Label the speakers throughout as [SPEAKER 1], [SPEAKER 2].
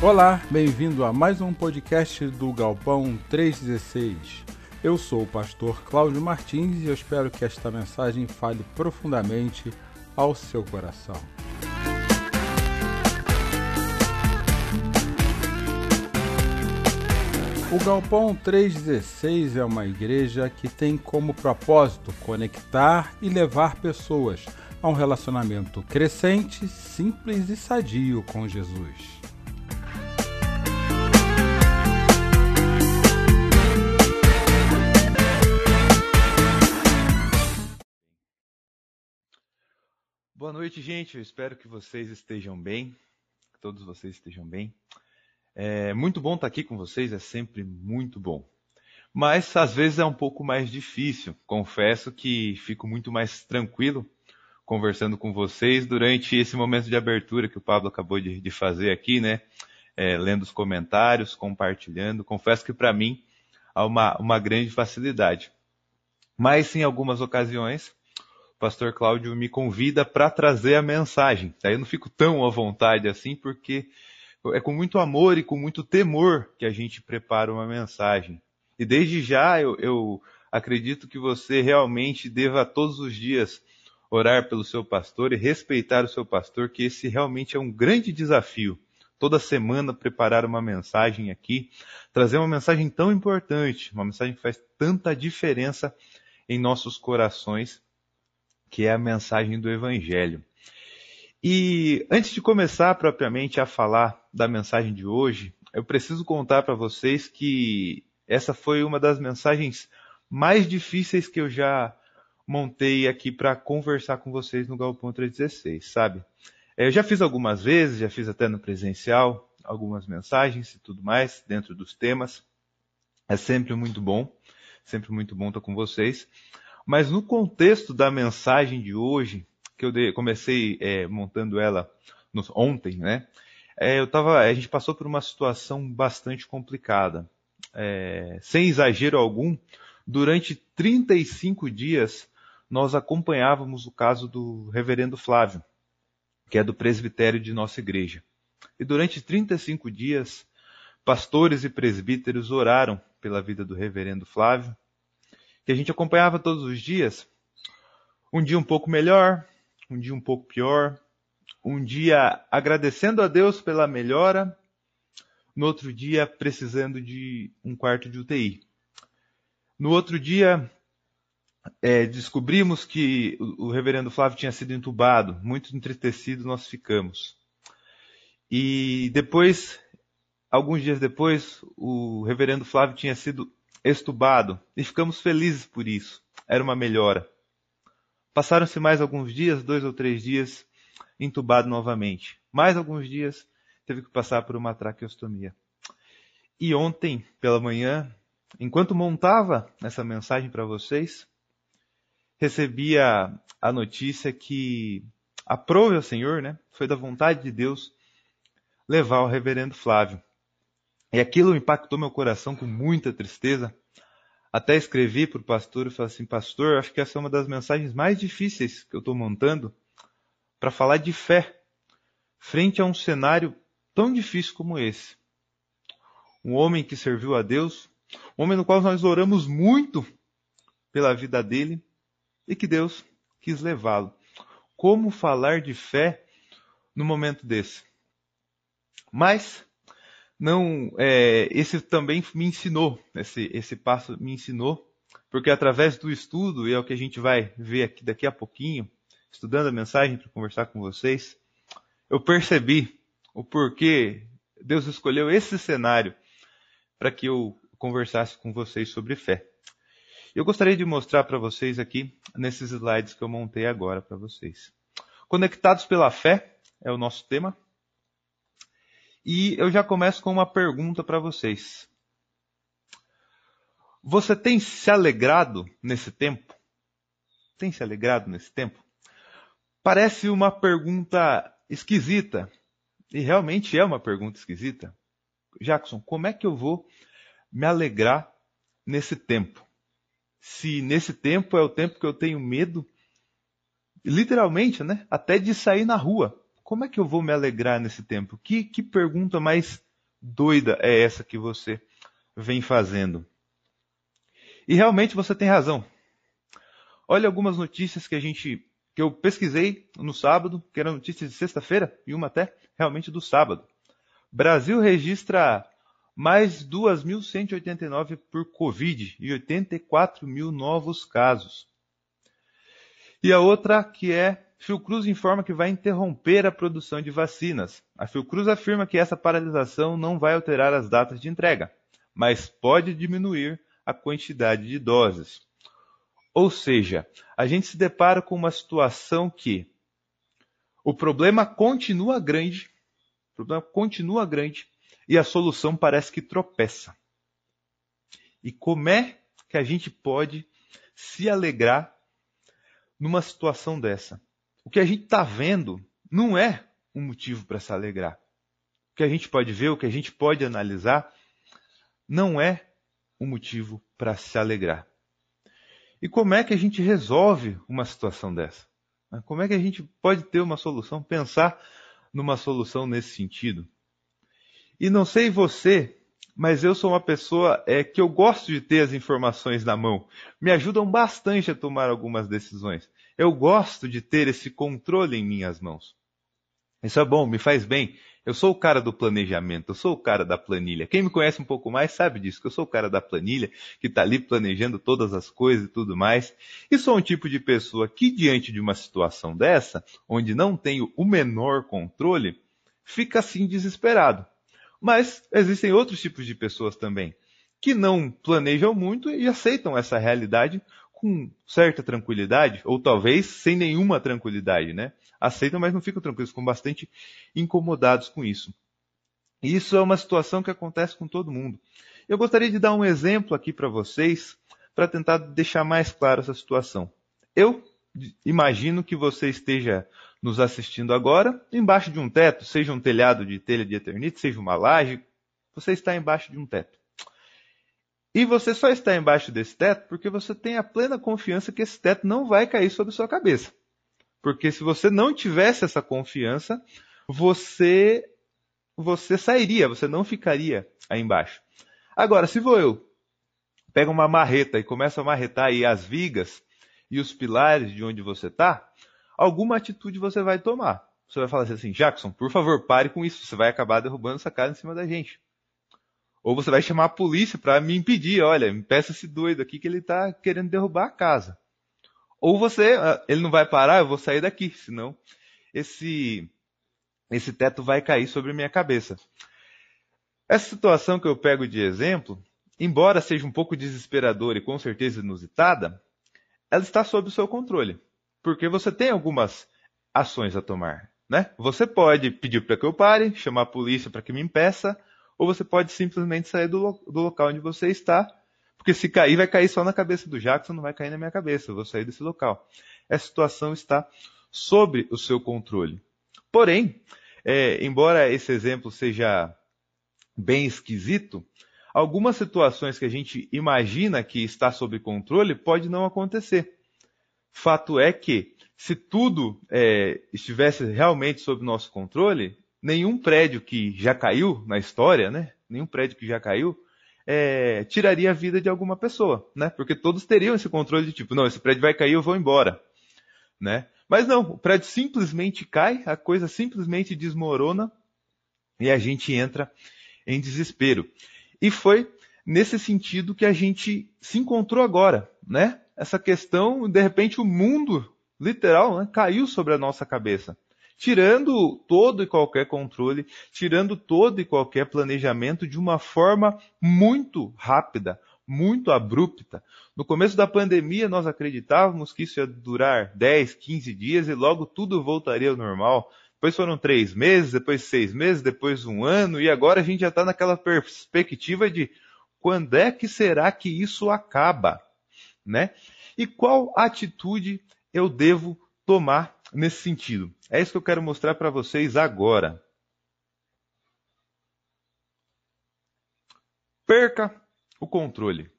[SPEAKER 1] Olá, bem-vindo a mais um podcast do Galpão 316. Eu sou o pastor Cláudio Martins e eu espero que esta mensagem fale profundamente ao seu coração. O Galpão 316 é uma igreja que tem como propósito conectar e levar pessoas a um relacionamento crescente, simples e sadio com Jesus.
[SPEAKER 2] Boa noite, gente. Eu espero que vocês estejam bem, que todos vocês estejam bem. É muito bom estar aqui com vocês, é sempre muito bom. Mas às vezes é um pouco mais difícil. Confesso que fico muito mais tranquilo conversando com vocês durante esse momento de abertura que o Pablo acabou de, de fazer aqui, né? É, lendo os comentários, compartilhando. Confesso que para mim há uma, uma grande facilidade. Mas em algumas ocasiões pastor Cláudio me convida para trazer a mensagem. Daí eu não fico tão à vontade assim, porque é com muito amor e com muito temor que a gente prepara uma mensagem. E desde já eu, eu acredito que você realmente deva todos os dias orar pelo seu pastor e respeitar o seu pastor, que esse realmente é um grande desafio. Toda semana preparar uma mensagem aqui, trazer uma mensagem tão importante, uma mensagem que faz tanta diferença em nossos corações que é a mensagem do Evangelho. E antes de começar propriamente a falar da mensagem de hoje, eu preciso contar para vocês que essa foi uma das mensagens mais difíceis que eu já montei aqui para conversar com vocês no Galpão 316, sabe? É, eu já fiz algumas vezes, já fiz até no presencial, algumas mensagens e tudo mais dentro dos temas. É sempre muito bom, sempre muito bom estar com vocês. Mas no contexto da mensagem de hoje, que eu comecei é, montando ela ontem, né? É, eu tava, a gente passou por uma situação bastante complicada. É, sem exagero algum, durante 35 dias nós acompanhávamos o caso do reverendo Flávio, que é do presbitério de nossa igreja. E durante 35 dias, pastores e presbíteros oraram pela vida do reverendo Flávio, que a gente acompanhava todos os dias. Um dia um pouco melhor, um dia um pouco pior, um dia agradecendo a Deus pela melhora, no outro dia precisando de um quarto de UTI. No outro dia, é, descobrimos que o, reverendo Flávio tinha sido entubado, muito entristecido nós ficamos. E depois, alguns dias depois, o reverendo Flávio tinha sido estubado e ficamos felizes por isso. Era uma melhora. Passaram-se mais alguns dias, dois ou três dias, entubado novamente. Mais alguns dias, teve que passar por uma traqueostomia. E ontem, pela manhã, enquanto montava essa mensagem para vocês, recebia a notícia que aprove ao Senhor, né? Foi da vontade de Deus levar o reverendo Flávio e aquilo impactou meu coração com muita tristeza. Até escrevi para o pastor e falei assim, pastor, acho que essa é uma das mensagens mais difíceis que eu estou montando para falar de fé frente a um cenário tão difícil como esse. Um homem que serviu a Deus, um homem no qual nós oramos muito pela vida dele e que Deus quis levá-lo. Como falar de fé no momento desse? Mas não, é, esse também me ensinou, esse, esse passo me ensinou, porque através do estudo, e é o que a gente vai ver aqui daqui a pouquinho, estudando a mensagem para conversar com vocês, eu percebi o porquê Deus escolheu esse cenário para que eu conversasse com vocês sobre fé. Eu gostaria de mostrar para vocês aqui, nesses slides que eu montei agora para vocês. Conectados pela fé é o nosso tema. E eu já começo com uma pergunta para vocês. Você tem se alegrado nesse tempo? Tem se alegrado nesse tempo? Parece uma pergunta esquisita. E realmente é uma pergunta esquisita. Jackson, como é que eu vou me alegrar nesse tempo? Se nesse tempo é o tempo que eu tenho medo, literalmente, né? Até de sair na rua como é que eu vou me alegrar nesse tempo? Que, que pergunta mais doida é essa que você vem fazendo? E realmente você tem razão. Olha algumas notícias que a gente que eu pesquisei no sábado, que eram notícias de sexta-feira e uma até realmente do sábado. Brasil registra mais 2.189 por Covid e 84 mil novos casos. E a outra que é Fiocruz informa que vai interromper a produção de vacinas. A Fiocruz afirma que essa paralisação não vai alterar as datas de entrega, mas pode diminuir a quantidade de doses. Ou seja, a gente se depara com uma situação que o problema continua grande, o problema continua grande e a solução parece que tropeça. E como é que a gente pode se alegrar numa situação dessa? O que a gente está vendo não é um motivo para se alegrar. O que a gente pode ver, o que a gente pode analisar, não é um motivo para se alegrar. E como é que a gente resolve uma situação dessa? Como é que a gente pode ter uma solução, pensar numa solução nesse sentido? E não sei você, mas eu sou uma pessoa é, que eu gosto de ter as informações na mão. Me ajudam bastante a tomar algumas decisões. Eu gosto de ter esse controle em minhas mãos. Isso é bom, me faz bem. Eu sou o cara do planejamento, eu sou o cara da planilha. Quem me conhece um pouco mais sabe disso, que eu sou o cara da planilha, que está ali planejando todas as coisas e tudo mais. E sou um tipo de pessoa que, diante de uma situação dessa, onde não tenho o menor controle, fica assim desesperado. Mas existem outros tipos de pessoas também, que não planejam muito e aceitam essa realidade com certa tranquilidade, ou talvez sem nenhuma tranquilidade, né? Aceitam, mas não ficam tranquilos, ficam bastante incomodados com isso. E isso é uma situação que acontece com todo mundo. Eu gostaria de dar um exemplo aqui para vocês, para tentar deixar mais claro essa situação. Eu imagino que você esteja nos assistindo agora embaixo de um teto, seja um telhado de telha de eternite, seja uma laje, você está embaixo de um teto. E você só está embaixo desse teto porque você tem a plena confiança que esse teto não vai cair sobre sua cabeça. Porque se você não tivesse essa confiança, você você sairia, você não ficaria aí embaixo. Agora, se vou eu, pego uma marreta e começo a marretar aí as vigas e os pilares de onde você está, alguma atitude você vai tomar. Você vai falar assim, Jackson, por favor, pare com isso, você vai acabar derrubando essa casa em cima da gente. Ou você vai chamar a polícia para me impedir, olha, me peça esse doido aqui que ele está querendo derrubar a casa. Ou você, ah, ele não vai parar, eu vou sair daqui, senão esse esse teto vai cair sobre minha cabeça. Essa situação que eu pego de exemplo, embora seja um pouco desesperadora e com certeza inusitada, ela está sob o seu controle, porque você tem algumas ações a tomar, né? Você pode pedir para que eu pare, chamar a polícia para que me impeça, ou você pode simplesmente sair do, do local onde você está, porque se cair, vai cair só na cabeça do Jackson, não vai cair na minha cabeça, eu vou sair desse local. Essa situação está sob o seu controle. Porém, é, embora esse exemplo seja bem esquisito, algumas situações que a gente imagina que está sob controle pode não acontecer. Fato é que, se tudo é, estivesse realmente sob nosso controle, nenhum prédio que já caiu na história, né? Nenhum prédio que já caiu é, tiraria a vida de alguma pessoa, né? Porque todos teriam esse controle de tipo, não, esse prédio vai cair, eu vou embora, né? Mas não, o prédio simplesmente cai, a coisa simplesmente desmorona e a gente entra em desespero. E foi nesse sentido que a gente se encontrou agora, né? Essa questão, de repente, o mundo literal né, caiu sobre a nossa cabeça tirando todo e qualquer controle, tirando todo e qualquer planejamento de uma forma muito rápida, muito abrupta. No começo da pandemia, nós acreditávamos que isso ia durar 10, 15 dias e logo tudo voltaria ao normal. Depois foram três meses, depois seis meses, depois um ano, e agora a gente já está naquela perspectiva de quando é que será que isso acaba? Né? E qual atitude eu devo tomar nesse sentido. É isso que eu quero mostrar para vocês agora. Perca o controle.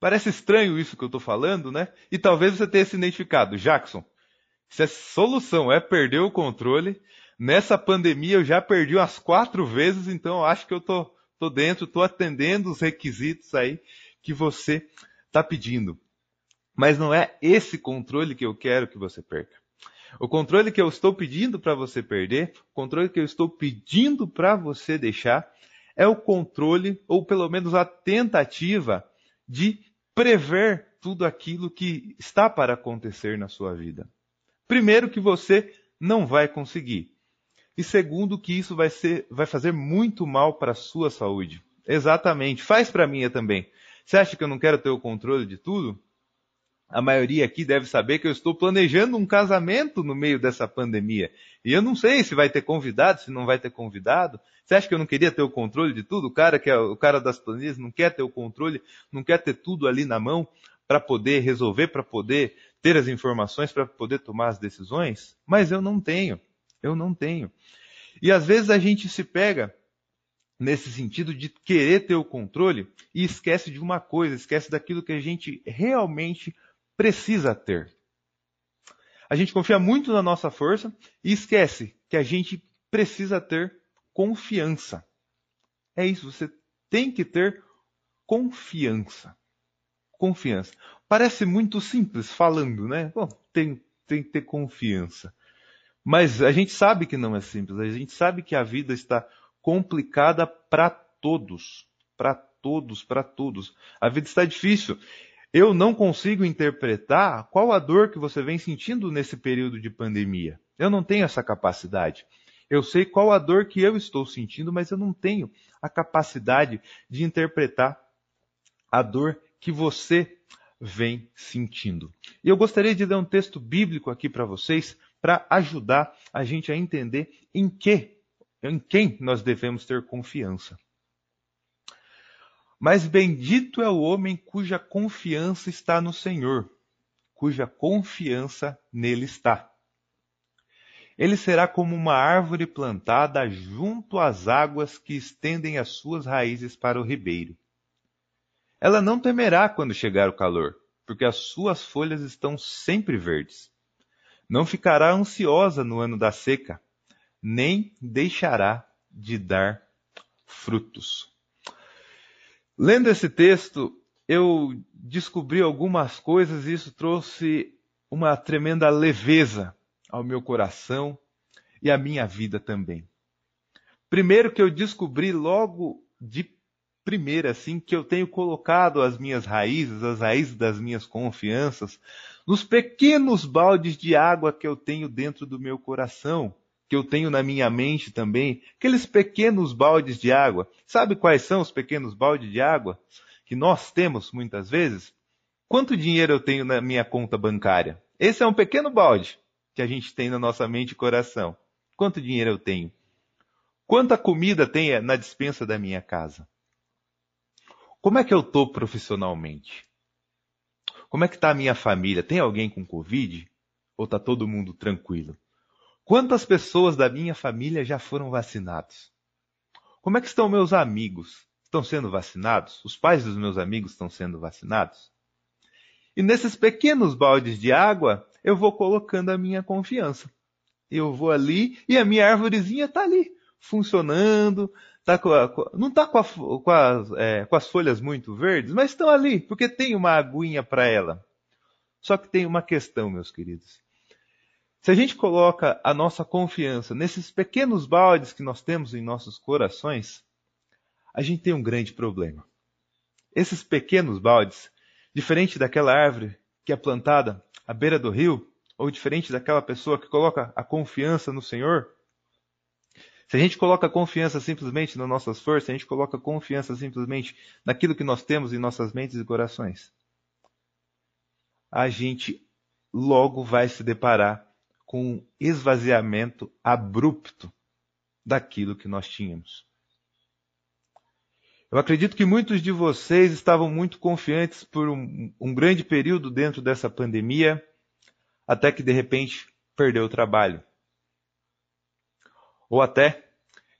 [SPEAKER 2] Parece estranho isso que eu estou falando, né? E talvez você tenha se identificado. Jackson, se a solução é perder o controle, Nessa pandemia eu já perdi umas quatro vezes, então eu acho que eu tô, tô dentro, tô atendendo os requisitos aí que você está pedindo. Mas não é esse controle que eu quero que você perca. O controle que eu estou pedindo para você perder, o controle que eu estou pedindo para você deixar, é o controle, ou pelo menos a tentativa, de prever tudo aquilo que está para acontecer na sua vida. Primeiro, que você não vai conseguir. E segundo, que isso vai, ser, vai fazer muito mal para a sua saúde. Exatamente. Faz para a minha também. Você acha que eu não quero ter o controle de tudo? A maioria aqui deve saber que eu estou planejando um casamento no meio dessa pandemia. E eu não sei se vai ter convidado, se não vai ter convidado. Você acha que eu não queria ter o controle de tudo? O cara que é o cara das planilhas não quer ter o controle, não quer ter tudo ali na mão para poder resolver, para poder ter as informações, para poder tomar as decisões? Mas eu não tenho. Eu não tenho. E às vezes a gente se pega nesse sentido de querer ter o controle e esquece de uma coisa, esquece daquilo que a gente realmente precisa ter. A gente confia muito na nossa força e esquece que a gente precisa ter confiança. É isso, você tem que ter confiança. Confiança. Parece muito simples falando, né? Bom, tem, tem que ter confiança. Mas a gente sabe que não é simples, a gente sabe que a vida está complicada para todos. Para todos, para todos. A vida está difícil. Eu não consigo interpretar qual a dor que você vem sentindo nesse período de pandemia. Eu não tenho essa capacidade. Eu sei qual a dor que eu estou sentindo, mas eu não tenho a capacidade de interpretar a dor que você vem sentindo. E eu gostaria de ler um texto bíblico aqui para vocês para ajudar a gente a entender em que, em quem nós devemos ter confiança. Mas bendito é o homem cuja confiança está no Senhor, cuja confiança nele está. Ele será como uma árvore plantada junto às águas que estendem as suas raízes para o ribeiro. Ela não temerá quando chegar o calor, porque as suas folhas estão sempre verdes. Não ficará ansiosa no ano da seca, nem deixará de dar frutos. Lendo esse texto, eu descobri algumas coisas e isso trouxe uma tremenda leveza ao meu coração e à minha vida também. Primeiro que eu descobri logo de primeira assim que eu tenho colocado as minhas raízes, as raízes das minhas confianças nos pequenos baldes de água que eu tenho dentro do meu coração que eu tenho na minha mente também, aqueles pequenos baldes de água. Sabe quais são os pequenos baldes de água que nós temos muitas vezes? Quanto dinheiro eu tenho na minha conta bancária? Esse é um pequeno balde que a gente tem na nossa mente e coração. Quanto dinheiro eu tenho? Quanta comida tem na dispensa da minha casa? Como é que eu estou profissionalmente? Como é que está a minha família? Tem alguém com Covid? Ou está todo mundo tranquilo? Quantas pessoas da minha família já foram vacinados? Como é que estão meus amigos? Estão sendo vacinados? Os pais dos meus amigos estão sendo vacinados? E nesses pequenos baldes de água, eu vou colocando a minha confiança. Eu vou ali e a minha árvorezinha está ali, funcionando, tá com a, não está com, com, é, com as folhas muito verdes, mas estão ali, porque tem uma aguinha para ela. Só que tem uma questão, meus queridos. Se a gente coloca a nossa confiança nesses pequenos baldes que nós temos em nossos corações, a gente tem um grande problema. Esses pequenos baldes, diferente daquela árvore que é plantada à beira do rio, ou diferente daquela pessoa que coloca a confiança no Senhor, se a gente coloca confiança simplesmente nas nossas forças, a gente coloca confiança simplesmente naquilo que nós temos em nossas mentes e corações, a gente logo vai se deparar com um esvaziamento abrupto daquilo que nós tínhamos. Eu acredito que muitos de vocês estavam muito confiantes por um, um grande período dentro dessa pandemia, até que de repente perdeu o trabalho. Ou até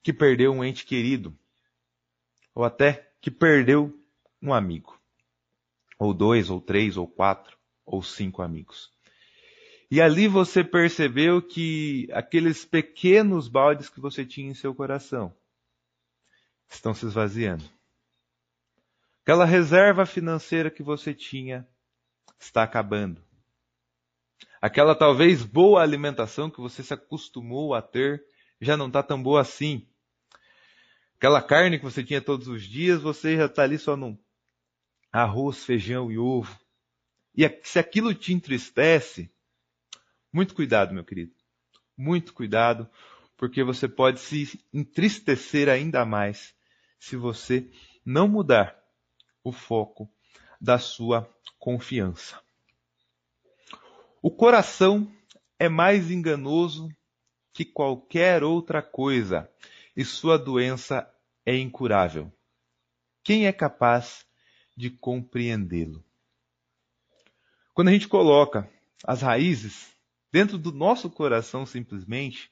[SPEAKER 2] que perdeu um ente querido. Ou até que perdeu um amigo. Ou dois, ou três, ou quatro, ou cinco amigos. E ali você percebeu que aqueles pequenos baldes que você tinha em seu coração estão se esvaziando. Aquela reserva financeira que você tinha está acabando. Aquela talvez boa alimentação que você se acostumou a ter já não está tão boa assim. Aquela carne que você tinha todos os dias, você já está ali só no arroz, feijão e ovo. E se aquilo te entristece, muito cuidado, meu querido. Muito cuidado, porque você pode se entristecer ainda mais se você não mudar o foco da sua confiança. O coração é mais enganoso que qualquer outra coisa e sua doença é incurável. Quem é capaz de compreendê-lo? Quando a gente coloca as raízes dentro do nosso coração simplesmente,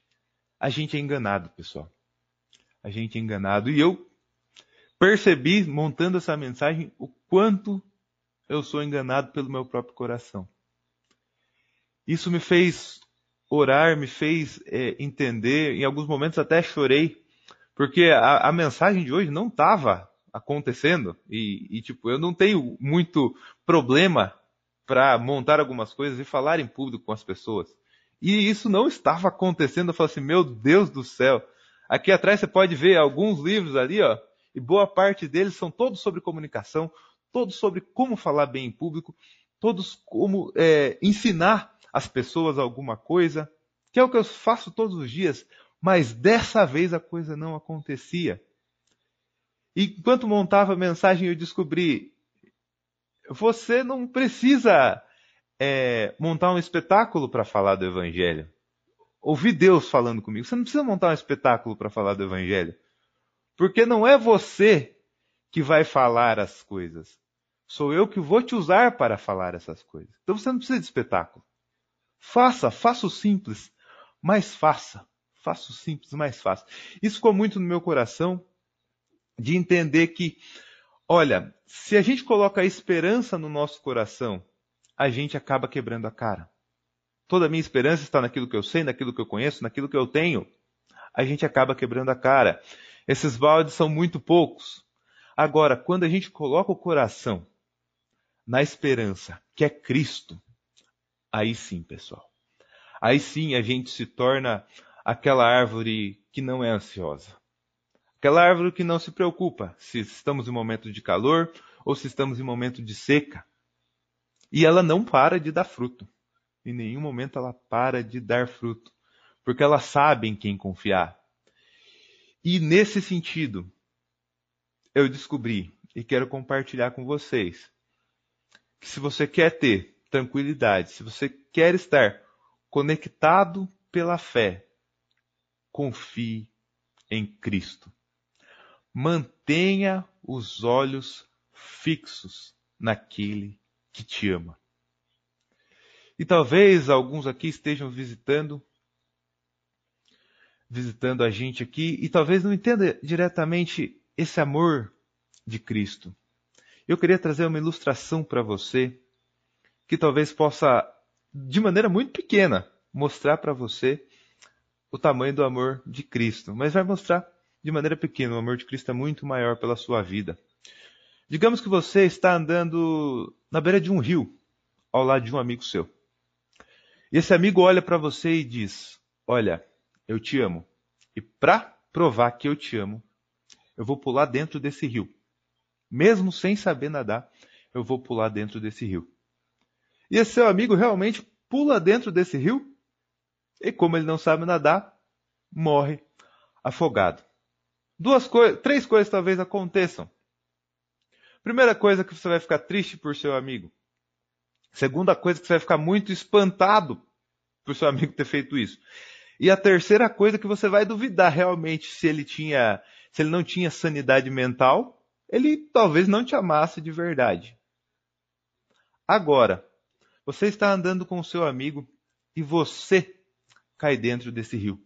[SPEAKER 2] a gente é enganado, pessoal. A gente é enganado. E eu percebi, montando essa mensagem, o quanto eu sou enganado pelo meu próprio coração. Isso me fez orar, me fez é, entender, em alguns momentos até chorei, porque a, a mensagem de hoje não estava acontecendo e, e, tipo, eu não tenho muito problema para montar algumas coisas e falar em público com as pessoas. E isso não estava acontecendo. Eu falei assim, meu Deus do céu. Aqui atrás você pode ver alguns livros ali, ó, e boa parte deles são todos sobre comunicação, todos sobre como falar bem em público, todos como é, ensinar as pessoas alguma coisa, que é o que eu faço todos os dias, mas dessa vez a coisa não acontecia. E enquanto montava a mensagem, eu descobri: você não precisa é, montar um espetáculo para falar do Evangelho. Ouvir Deus falando comigo. Você não precisa montar um espetáculo para falar do Evangelho. Porque não é você que vai falar as coisas. Sou eu que vou te usar para falar essas coisas. Então você não precisa de espetáculo. Faça, faça o simples, mas faça. Faça o simples, mas faça. Isso ficou muito no meu coração de entender que, olha, se a gente coloca a esperança no nosso coração, a gente acaba quebrando a cara. Toda a minha esperança está naquilo que eu sei, naquilo que eu conheço, naquilo que eu tenho. A gente acaba quebrando a cara. Esses baldes são muito poucos. Agora, quando a gente coloca o coração na esperança, que é Cristo, aí sim, pessoal. Aí sim a gente se torna aquela árvore que não é ansiosa. Aquela árvore que não se preocupa se estamos em momento de calor ou se estamos em momento de seca. E ela não para de dar fruto. Em nenhum momento ela para de dar fruto. Porque ela sabe em quem confiar. E nesse sentido, eu descobri e quero compartilhar com vocês que se você quer ter tranquilidade, se você quer estar conectado pela fé, confie em Cristo. Mantenha os olhos fixos naquele que te ama. E talvez alguns aqui estejam visitando visitando a gente aqui e talvez não entenda diretamente esse amor de Cristo. Eu queria trazer uma ilustração para você que talvez possa, de maneira muito pequena, mostrar para você o tamanho do amor de Cristo. Mas vai mostrar de maneira pequena, o amor de Cristo é muito maior pela sua vida. Digamos que você está andando na beira de um rio, ao lado de um amigo seu. Esse amigo olha para você e diz: Olha, eu te amo. E para provar que eu te amo, eu vou pular dentro desse rio. Mesmo sem saber nadar, eu vou pular dentro desse rio. E esse seu amigo realmente pula dentro desse rio e, como ele não sabe nadar, morre afogado. Duas coisas, três coisas talvez aconteçam. Primeira coisa que você vai ficar triste por seu amigo. Segunda coisa que você vai ficar muito espantado por seu amigo ter feito isso. E a terceira coisa que você vai duvidar realmente se ele tinha, se ele não tinha sanidade mental, ele talvez não te amasse de verdade. Agora, você está andando com o seu amigo e você cai dentro desse rio.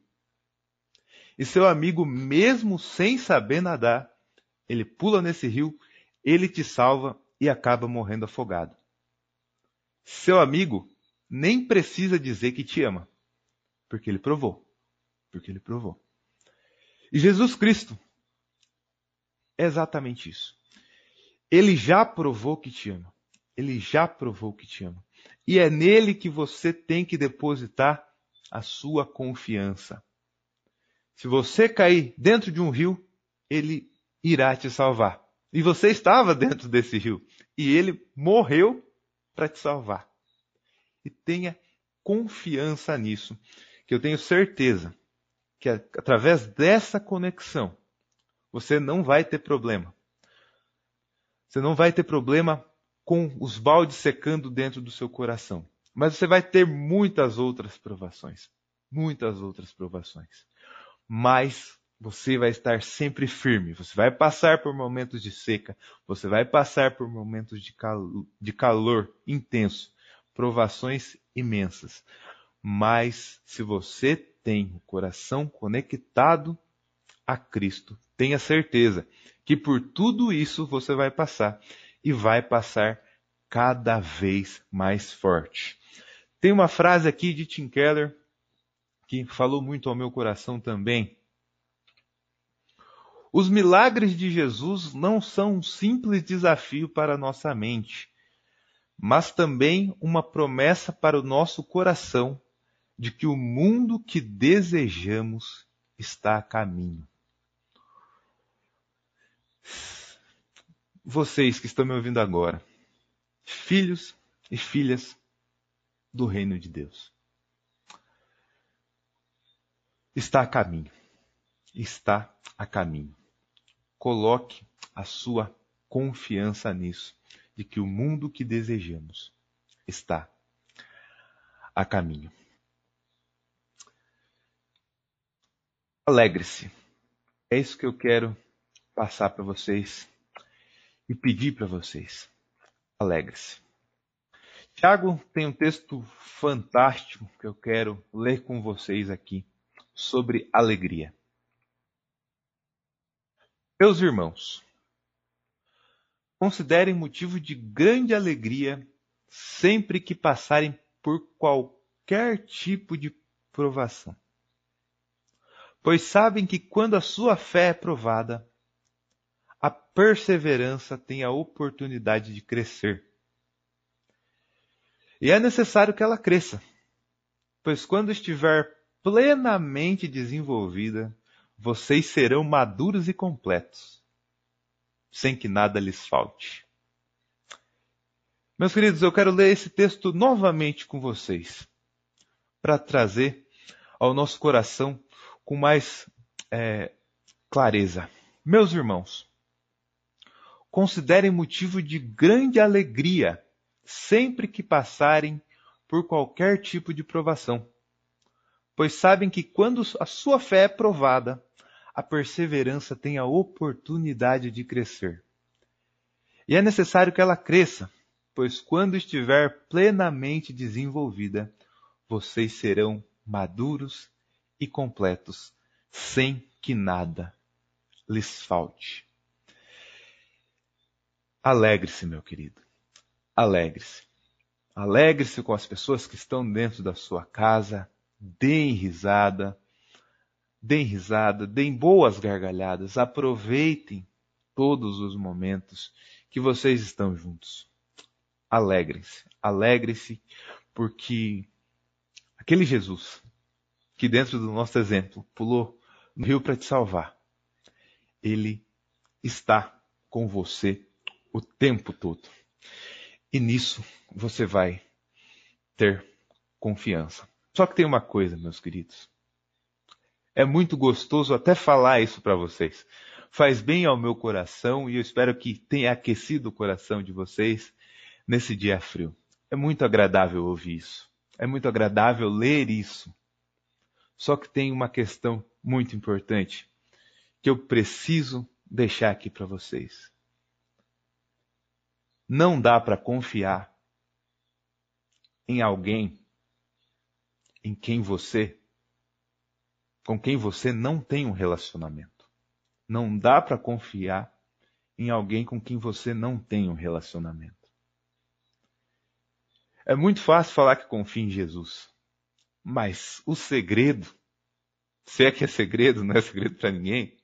[SPEAKER 2] E seu amigo, mesmo sem saber nadar, ele pula nesse rio, ele te salva e acaba morrendo afogado. Seu amigo nem precisa dizer que te ama, porque ele provou. Porque ele provou. E Jesus Cristo é exatamente isso. Ele já provou que te ama. Ele já provou que te ama. E é nele que você tem que depositar a sua confiança. Se você cair dentro de um rio, ele irá te salvar. E você estava dentro desse rio. E ele morreu para te salvar. E tenha confiança nisso, que eu tenho certeza que através dessa conexão você não vai ter problema. Você não vai ter problema com os baldes secando dentro do seu coração. Mas você vai ter muitas outras provações. Muitas outras provações. Mas você vai estar sempre firme. Você vai passar por momentos de seca. Você vai passar por momentos de calor, de calor intenso. Provações imensas. Mas se você tem o coração conectado a Cristo, tenha certeza que por tudo isso você vai passar e vai passar cada vez mais forte. Tem uma frase aqui de Tim Keller que falou muito ao meu coração também. Os milagres de Jesus não são um simples desafio para a nossa mente, mas também uma promessa para o nosso coração de que o mundo que desejamos está a caminho. Vocês que estão me ouvindo agora, filhos e filhas do reino de Deus, está a caminho. Está a caminho. Coloque a sua confiança nisso, de que o mundo que desejamos está a caminho. Alegre-se. É isso que eu quero passar para vocês e pedir para vocês. Alegre-se. Tiago tem um texto fantástico que eu quero ler com vocês aqui sobre alegria. Meus irmãos, considerem motivo de grande alegria sempre que passarem por qualquer tipo de provação. Pois sabem que quando a sua fé é provada, a perseverança tem a oportunidade de crescer. E é necessário que ela cresça, pois quando estiver plenamente desenvolvida, vocês serão maduros e completos, sem que nada lhes falte. Meus queridos, eu quero ler esse texto novamente com vocês, para trazer ao nosso coração com mais é, clareza. Meus irmãos, considerem motivo de grande alegria sempre que passarem por qualquer tipo de provação, pois sabem que quando a sua fé é provada, a perseverança tem a oportunidade de crescer. E é necessário que ela cresça, pois quando estiver plenamente desenvolvida, vocês serão maduros e completos, sem que nada lhes falte. Alegre-se, meu querido. Alegre-se. Alegre-se com as pessoas que estão dentro da sua casa. Deem risada. Deem risada, deem boas gargalhadas. Aproveitem todos os momentos que vocês estão juntos. Alegrem-se. Alegrem-se porque aquele Jesus que dentro do nosso exemplo pulou no rio para te salvar, ele está com você o tempo todo. E nisso você vai ter confiança. Só que tem uma coisa, meus queridos. É muito gostoso até falar isso para vocês. Faz bem ao meu coração e eu espero que tenha aquecido o coração de vocês nesse dia frio. É muito agradável ouvir isso. É muito agradável ler isso. Só que tem uma questão muito importante que eu preciso deixar aqui para vocês. Não dá para confiar em alguém em quem você com quem você não tem um relacionamento. Não dá para confiar em alguém com quem você não tem um relacionamento. É muito fácil falar que confia em Jesus. Mas o segredo, se é que é segredo, não é segredo para ninguém,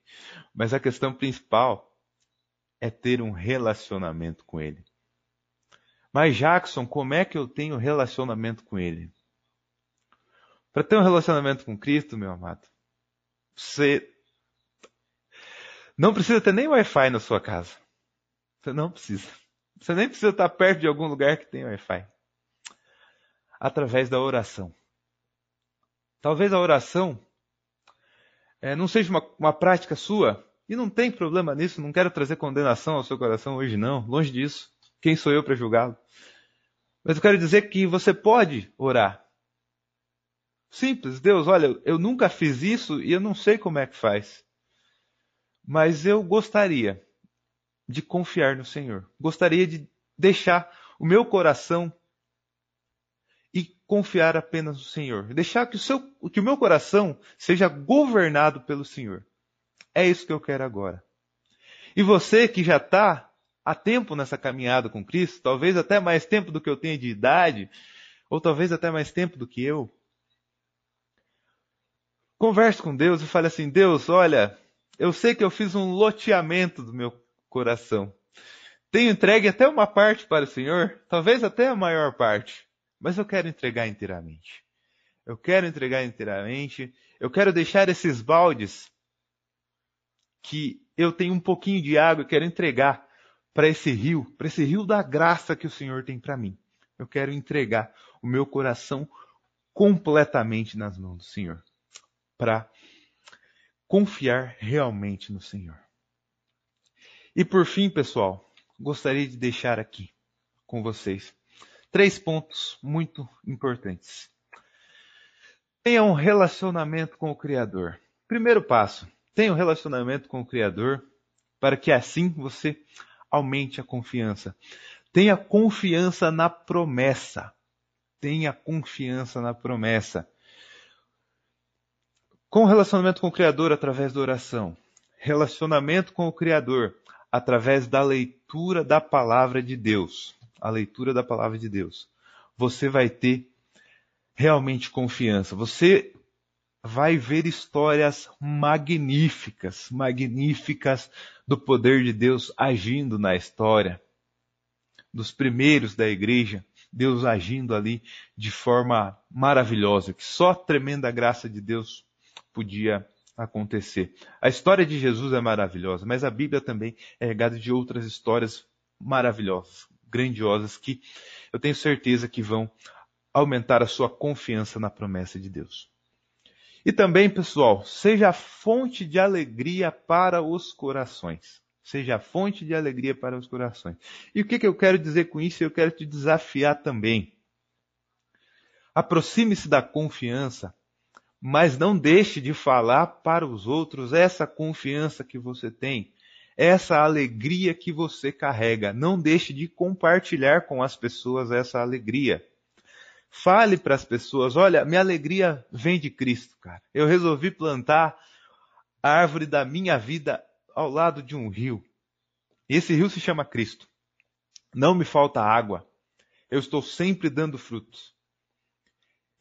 [SPEAKER 2] mas a questão principal é ter um relacionamento com Ele. Mas Jackson, como é que eu tenho relacionamento com Ele? Para ter um relacionamento com Cristo, meu amado, você não precisa ter nem Wi-Fi na sua casa. Você não precisa. Você nem precisa estar perto de algum lugar que tenha Wi-Fi. Através da oração. Talvez a oração é, não seja uma, uma prática sua, e não tem problema nisso, não quero trazer condenação ao seu coração hoje, não, longe disso. Quem sou eu para julgá-lo? Mas eu quero dizer que você pode orar. Simples, Deus, olha, eu nunca fiz isso e eu não sei como é que faz. Mas eu gostaria de confiar no Senhor. Gostaria de deixar o meu coração e confiar apenas no Senhor. Deixar que o, seu, que o meu coração seja governado pelo Senhor. É isso que eu quero agora. E você que já está há tempo nessa caminhada com Cristo, talvez até mais tempo do que eu tenho de idade, ou talvez até mais tempo do que eu. Converse com Deus e fale assim: Deus, olha, eu sei que eu fiz um loteamento do meu coração. Tenho entregue até uma parte para o Senhor, talvez até a maior parte, mas eu quero entregar inteiramente. Eu quero entregar inteiramente. Eu quero deixar esses baldes que eu tenho um pouquinho de água e quero entregar para esse rio, para esse rio da graça que o Senhor tem para mim. Eu quero entregar o meu coração completamente nas mãos do Senhor, para confiar realmente no Senhor. E por fim, pessoal, gostaria de deixar aqui com vocês três pontos muito importantes. Tenha um relacionamento com o Criador. Primeiro passo, tenha um relacionamento com o Criador para que assim você aumente a confiança. Tenha confiança na promessa. Tenha confiança na promessa. Com relacionamento com o Criador através da oração. Relacionamento com o Criador através da leitura da palavra de Deus. A leitura da palavra de Deus. Você vai ter realmente confiança. Você vai ver histórias magníficas, magníficas do poder de Deus agindo na história. Dos primeiros da igreja, Deus agindo ali de forma maravilhosa, que só a tremenda graça de Deus podia acontecer. A história de Jesus é maravilhosa, mas a Bíblia também é regada de outras histórias maravilhosas, grandiosas, que eu tenho certeza que vão aumentar a sua confiança na promessa de Deus. E também, pessoal, seja fonte de alegria para os corações. Seja fonte de alegria para os corações. E o que, que eu quero dizer com isso? Eu quero te desafiar também. Aproxime-se da confiança, mas não deixe de falar para os outros essa confiança que você tem, essa alegria que você carrega. Não deixe de compartilhar com as pessoas essa alegria. Fale para as pessoas: olha, minha alegria vem de Cristo, cara. Eu resolvi plantar a árvore da minha vida ao lado de um rio. Esse rio se chama Cristo. Não me falta água. Eu estou sempre dando frutos.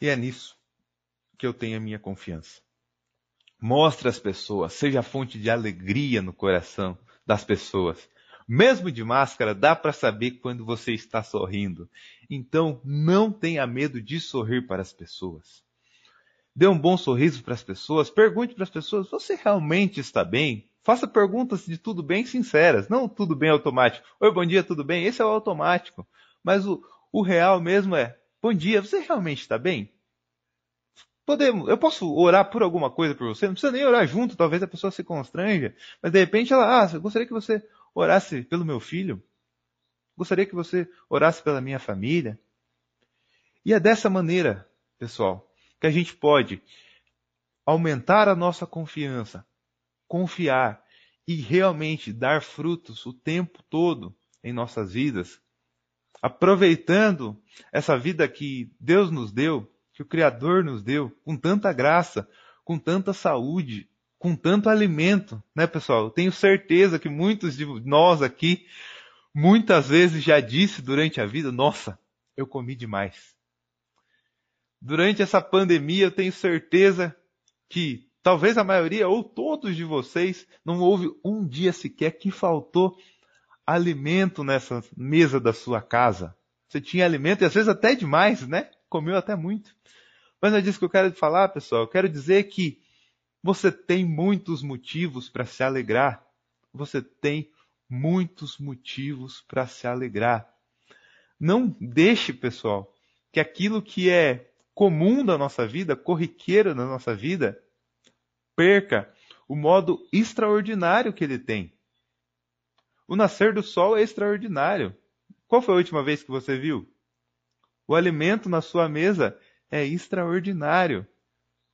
[SPEAKER 2] E é nisso que eu tenho a minha confiança. Mostre às pessoas, seja fonte de alegria no coração das pessoas. Mesmo de máscara, dá para saber quando você está sorrindo. Então, não tenha medo de sorrir para as pessoas. Dê um bom sorriso para as pessoas. Pergunte para as pessoas: você realmente está bem? Faça perguntas de tudo bem sinceras, não tudo bem automático. Oi, bom dia, tudo bem? Esse é o automático. Mas o, o real mesmo é: bom dia, você realmente está bem? Podemos, eu posso orar por alguma coisa por você? Não precisa nem orar junto, talvez a pessoa se constranja. Mas de repente ela, ah, eu gostaria que você orasse pelo meu filho. Gostaria que você orasse pela minha família. E é dessa maneira, pessoal, que a gente pode aumentar a nossa confiança, confiar e realmente dar frutos o tempo todo em nossas vidas, aproveitando essa vida que Deus nos deu, que o Criador nos deu, com tanta graça, com tanta saúde, com tanto alimento, né, pessoal? Eu tenho certeza que muitos de nós aqui muitas vezes já disse durante a vida, nossa, eu comi demais. Durante essa pandemia, eu tenho certeza que talvez a maioria ou todos de vocês não houve um dia sequer que faltou alimento nessa mesa da sua casa. Você tinha alimento e às vezes até demais, né? Comeu até muito. Mas é disso que eu quero falar, pessoal. Eu quero dizer que você tem muitos motivos para se alegrar. Você tem muitos motivos para se alegrar. Não deixe, pessoal, que aquilo que é comum da nossa vida, corriqueiro da nossa vida, perca o modo extraordinário que ele tem. O nascer do sol é extraordinário. Qual foi a última vez que você viu? O alimento na sua mesa é extraordinário.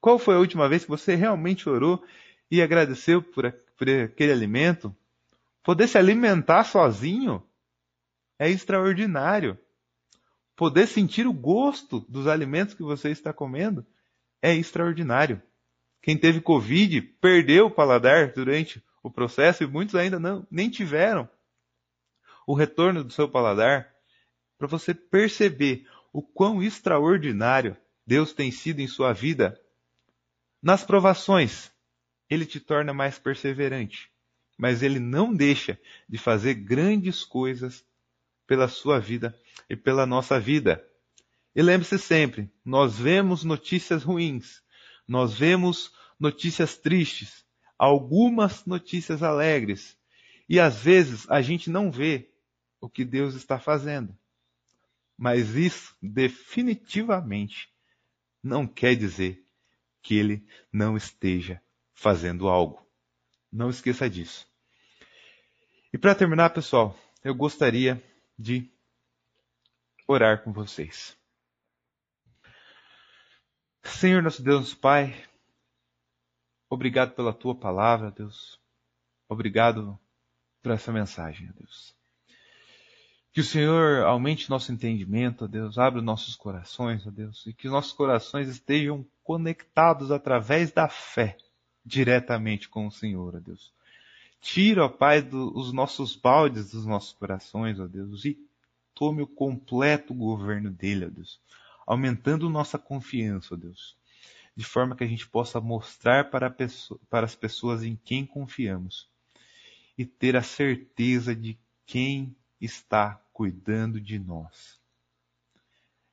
[SPEAKER 2] Qual foi a última vez que você realmente orou e agradeceu por, por aquele alimento? Poder se alimentar sozinho é extraordinário. Poder sentir o gosto dos alimentos que você está comendo é extraordinário. Quem teve Covid perdeu o paladar durante o processo e muitos ainda não, nem tiveram o retorno do seu paladar. Para você perceber o quão extraordinário Deus tem sido em sua vida. Nas provações, ele te torna mais perseverante, mas ele não deixa de fazer grandes coisas pela sua vida e pela nossa vida. E lembre-se sempre, nós vemos notícias ruins, nós vemos notícias tristes, algumas notícias alegres, e às vezes a gente não vê o que Deus está fazendo. Mas isso definitivamente não quer dizer que ele não esteja fazendo algo. Não esqueça disso. E para terminar, pessoal, eu gostaria de orar com vocês. Senhor nosso Deus Pai, obrigado pela tua palavra, Deus. Obrigado por essa mensagem, Deus. Que o Senhor aumente nosso entendimento, Deus, abra nossos corações, Deus, e que os nossos corações estejam conectados através da fé diretamente com o Senhor, Deus. Tira, ó Pai, do, os nossos baldes dos nossos corações, ó Deus, e tome o completo governo dele, ó Deus, aumentando nossa confiança, ó Deus, de forma que a gente possa mostrar para, pessoa, para as pessoas em quem confiamos e ter a certeza de quem está cuidando de nós.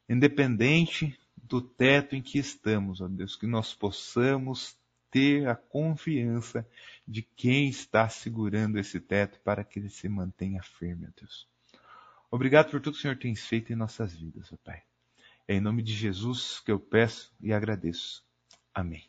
[SPEAKER 2] Independente do teto em que estamos, ó Deus, que nós possamos ter a confiança de quem está segurando esse teto para que ele se mantenha firme, ó Deus. Obrigado por tudo que o Senhor tem feito em nossas vidas, ó Pai. É em nome de Jesus que eu peço e agradeço. Amém.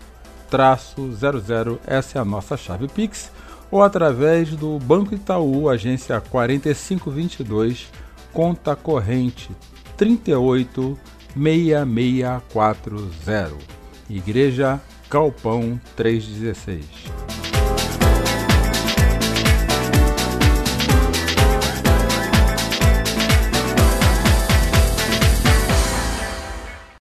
[SPEAKER 1] 00, essa é a nossa chave Pix, ou através do Banco Itaú, agência 4522, conta corrente 386640. Igreja Galpão 316.